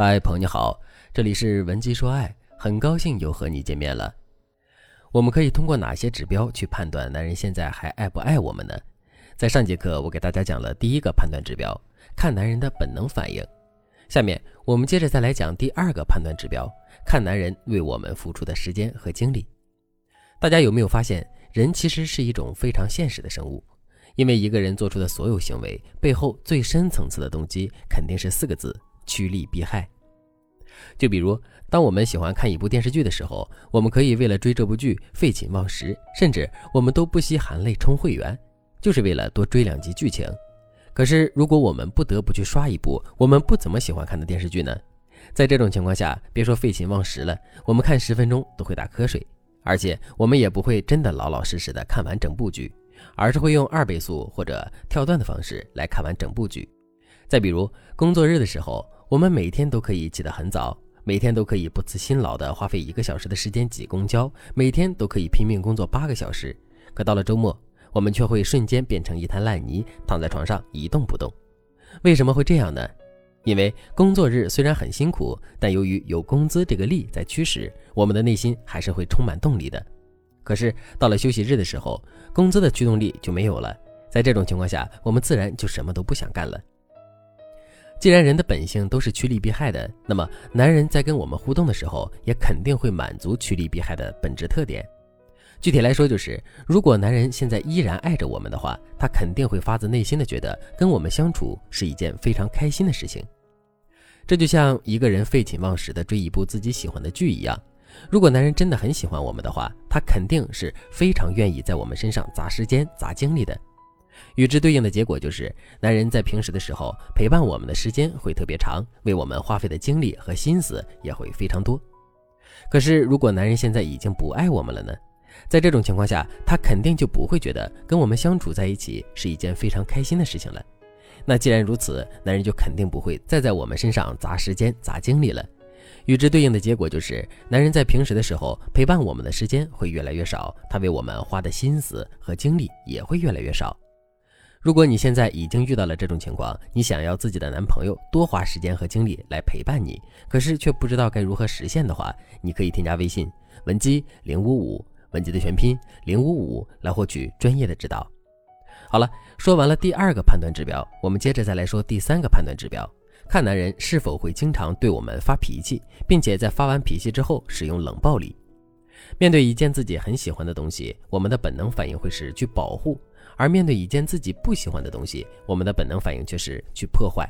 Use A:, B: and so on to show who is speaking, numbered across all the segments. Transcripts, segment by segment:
A: 嗨，朋友你好，这里是文姬说爱，很高兴又和你见面了。我们可以通过哪些指标去判断男人现在还爱不爱我们呢？在上节课我给大家讲了第一个判断指标，看男人的本能反应。下面我们接着再来讲第二个判断指标，看男人为我们付出的时间和精力。大家有没有发现，人其实是一种非常现实的生物？因为一个人做出的所有行为背后最深层次的动机肯定是四个字：趋利避害。就比如，当我们喜欢看一部电视剧的时候，我们可以为了追这部剧废寝忘食，甚至我们都不惜含泪充会员，就是为了多追两集剧情。可是，如果我们不得不去刷一部我们不怎么喜欢看的电视剧呢？在这种情况下，别说废寝忘食了，我们看十分钟都会打瞌睡，而且我们也不会真的老老实实的看完整部剧。而是会用二倍速或者跳段的方式来看完整部剧。再比如工作日的时候，我们每天都可以起得很早，每天都可以不辞辛劳地花费一个小时的时间挤公交，每天都可以拼命工作八个小时。可到了周末，我们却会瞬间变成一滩烂泥，躺在床上一动不动。为什么会这样呢？因为工作日虽然很辛苦，但由于有工资这个力在驱使，我们的内心还是会充满动力的。可是到了休息日的时候，工资的驱动力就没有了。在这种情况下，我们自然就什么都不想干了。既然人的本性都是趋利避害的，那么男人在跟我们互动的时候，也肯定会满足趋利避害的本质特点。具体来说，就是如果男人现在依然爱着我们的话，他肯定会发自内心的觉得跟我们相处是一件非常开心的事情。这就像一个人废寝忘食的追一部自己喜欢的剧一样。如果男人真的很喜欢我们的话，他肯定是非常愿意在我们身上砸时间、砸精力的。与之对应的结果就是，男人在平时的时候陪伴我们的时间会特别长，为我们花费的精力和心思也会非常多。可是，如果男人现在已经不爱我们了呢？在这种情况下，他肯定就不会觉得跟我们相处在一起是一件非常开心的事情了。那既然如此，男人就肯定不会再在我们身上砸时间、砸精力了。与之对应的结果就是，男人在平时的时候陪伴我们的时间会越来越少，他为我们花的心思和精力也会越来越少。如果你现在已经遇到了这种情况，你想要自己的男朋友多花时间和精力来陪伴你，可是却不知道该如何实现的话，你可以添加微信文姬零五五，文姬的全拼零五五，来获取专业的指导。好了，说完了第二个判断指标，我们接着再来说第三个判断指标。看男人是否会经常对我们发脾气，并且在发完脾气之后使用冷暴力。面对一件自己很喜欢的东西，我们的本能反应会是去保护；而面对一件自己不喜欢的东西，我们的本能反应却是去破坏。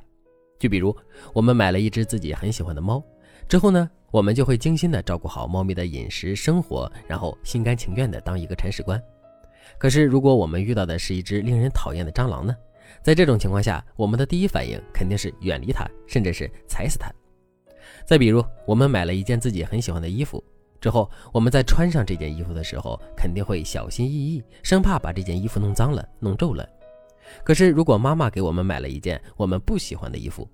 A: 就比如，我们买了一只自己很喜欢的猫，之后呢，我们就会精心的照顾好猫咪的饮食生活，然后心甘情愿的当一个铲屎官。可是，如果我们遇到的是一只令人讨厌的蟑螂呢？在这种情况下，我们的第一反应肯定是远离它，甚至是踩死它。再比如，我们买了一件自己很喜欢的衣服之后，我们在穿上这件衣服的时候，肯定会小心翼翼，生怕把这件衣服弄脏了、弄皱了。可是，如果妈妈给我们买了一件我们不喜欢的衣服，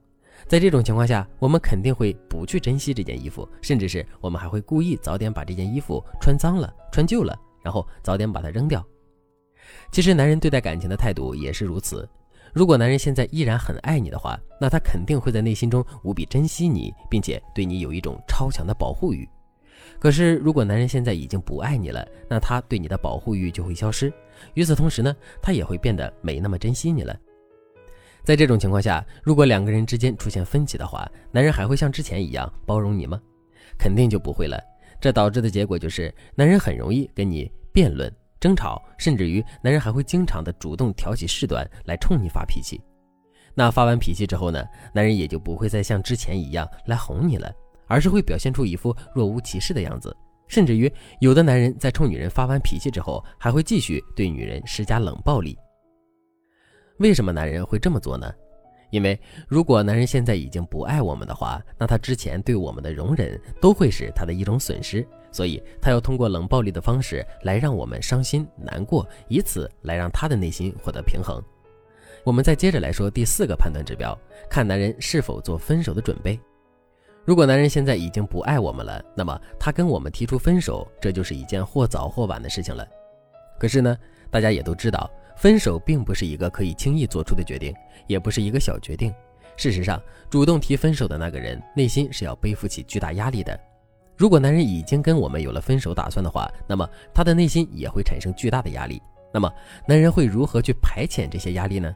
A: 在这种情况下，我们肯定会不去珍惜这件衣服，甚至是我们还会故意早点把这件衣服穿脏了、穿旧了，然后早点把它扔掉。其实，男人对待感情的态度也是如此。如果男人现在依然很爱你的话，那他肯定会在内心中无比珍惜你，并且对你有一种超强的保护欲。可是，如果男人现在已经不爱你了，那他对你的保护欲就会消失。与此同时呢，他也会变得没那么珍惜你了。在这种情况下，如果两个人之间出现分歧的话，男人还会像之前一样包容你吗？肯定就不会了。这导致的结果就是，男人很容易跟你辩论。争吵，甚至于男人还会经常的主动挑起事端来冲你发脾气。那发完脾气之后呢，男人也就不会再像之前一样来哄你了，而是会表现出一副若无其事的样子。甚至于有的男人在冲女人发完脾气之后，还会继续对女人施加冷暴力。为什么男人会这么做呢？因为如果男人现在已经不爱我们的话，那他之前对我们的容忍都会是他的一种损失。所以，他要通过冷暴力的方式来让我们伤心难过，以此来让他的内心获得平衡。我们再接着来说第四个判断指标，看男人是否做分手的准备。如果男人现在已经不爱我们了，那么他跟我们提出分手，这就是一件或早或晚的事情了。可是呢，大家也都知道，分手并不是一个可以轻易做出的决定，也不是一个小决定。事实上，主动提分手的那个人内心是要背负起巨大压力的。如果男人已经跟我们有了分手打算的话，那么他的内心也会产生巨大的压力。那么，男人会如何去排遣这些压力呢？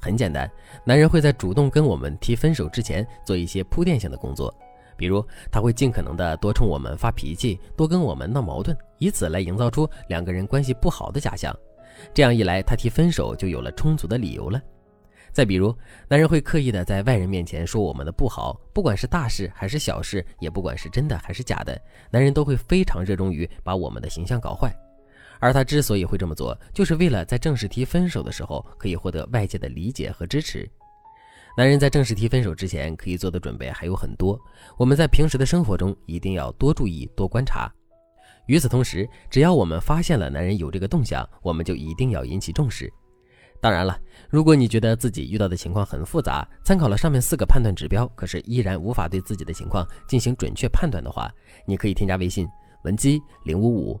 A: 很简单，男人会在主动跟我们提分手之前做一些铺垫性的工作，比如他会尽可能的多冲我们发脾气，多跟我们闹矛盾，以此来营造出两个人关系不好的假象。这样一来，他提分手就有了充足的理由了。再比如，男人会刻意的在外人面前说我们的不好，不管是大事还是小事，也不管是真的还是假的，男人都会非常热衷于把我们的形象搞坏。而他之所以会这么做，就是为了在正式提分手的时候可以获得外界的理解和支持。男人在正式提分手之前可以做的准备还有很多，我们在平时的生活中一定要多注意、多观察。与此同时，只要我们发现了男人有这个动向，我们就一定要引起重视。当然了，如果你觉得自己遇到的情况很复杂，参考了上面四个判断指标，可是依然无法对自己的情况进行准确判断的话，你可以添加微信文姬零五五，